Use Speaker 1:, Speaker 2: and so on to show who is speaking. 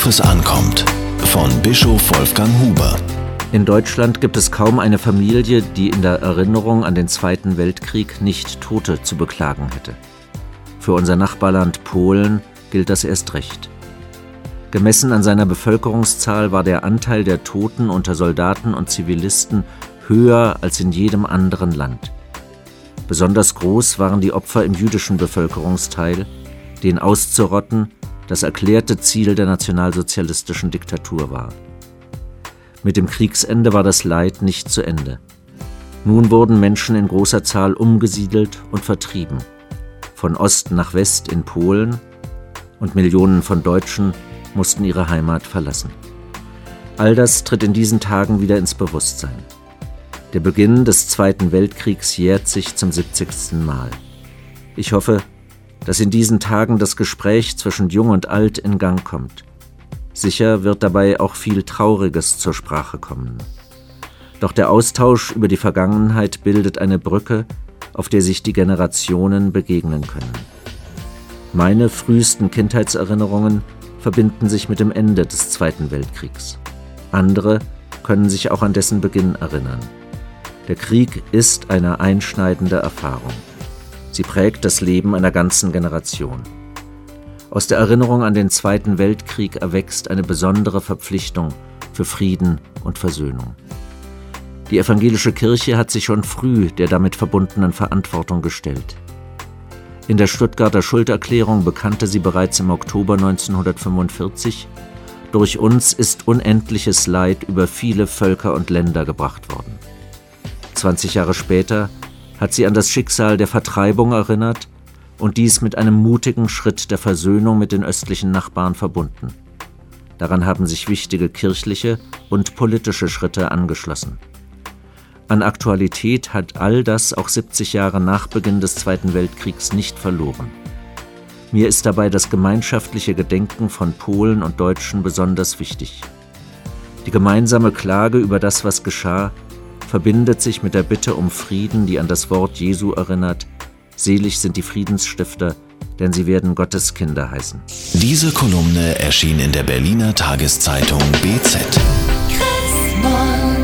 Speaker 1: Worauf es ankommt. Von Bischof Wolfgang Huber.
Speaker 2: In Deutschland gibt es kaum eine Familie, die in der Erinnerung an den Zweiten Weltkrieg nicht Tote zu beklagen hätte. Für unser Nachbarland Polen gilt das erst recht. Gemessen an seiner Bevölkerungszahl war der Anteil der Toten unter Soldaten und Zivilisten höher als in jedem anderen Land. Besonders groß waren die Opfer im jüdischen Bevölkerungsteil, den auszurotten das erklärte Ziel der nationalsozialistischen Diktatur war. Mit dem Kriegsende war das Leid nicht zu Ende. Nun wurden Menschen in großer Zahl umgesiedelt und vertrieben. Von Ost nach West in Polen und Millionen von Deutschen mussten ihre Heimat verlassen. All das tritt in diesen Tagen wieder ins Bewusstsein. Der Beginn des Zweiten Weltkriegs jährt sich zum 70. Mal. Ich hoffe, dass in diesen Tagen das Gespräch zwischen Jung und Alt in Gang kommt. Sicher wird dabei auch viel Trauriges zur Sprache kommen. Doch der Austausch über die Vergangenheit bildet eine Brücke, auf der sich die Generationen begegnen können. Meine frühesten Kindheitserinnerungen verbinden sich mit dem Ende des Zweiten Weltkriegs. Andere können sich auch an dessen Beginn erinnern. Der Krieg ist eine einschneidende Erfahrung. Sie prägt das Leben einer ganzen Generation. Aus der Erinnerung an den Zweiten Weltkrieg erwächst eine besondere Verpflichtung für Frieden und Versöhnung. Die evangelische Kirche hat sich schon früh der damit verbundenen Verantwortung gestellt. In der Stuttgarter Schulderklärung bekannte sie bereits im Oktober 1945, durch uns ist unendliches Leid über viele Völker und Länder gebracht worden. 20 Jahre später hat sie an das Schicksal der Vertreibung erinnert und dies mit einem mutigen Schritt der Versöhnung mit den östlichen Nachbarn verbunden. Daran haben sich wichtige kirchliche und politische Schritte angeschlossen. An Aktualität hat all das auch 70 Jahre nach Beginn des Zweiten Weltkriegs nicht verloren. Mir ist dabei das gemeinschaftliche Gedenken von Polen und Deutschen besonders wichtig. Die gemeinsame Klage über das, was geschah, verbindet sich mit der Bitte um Frieden, die an das Wort Jesu erinnert, Selig sind die Friedensstifter, denn sie werden Gottes Kinder heißen.
Speaker 1: Diese Kolumne erschien in der Berliner Tageszeitung BZ. Christmas.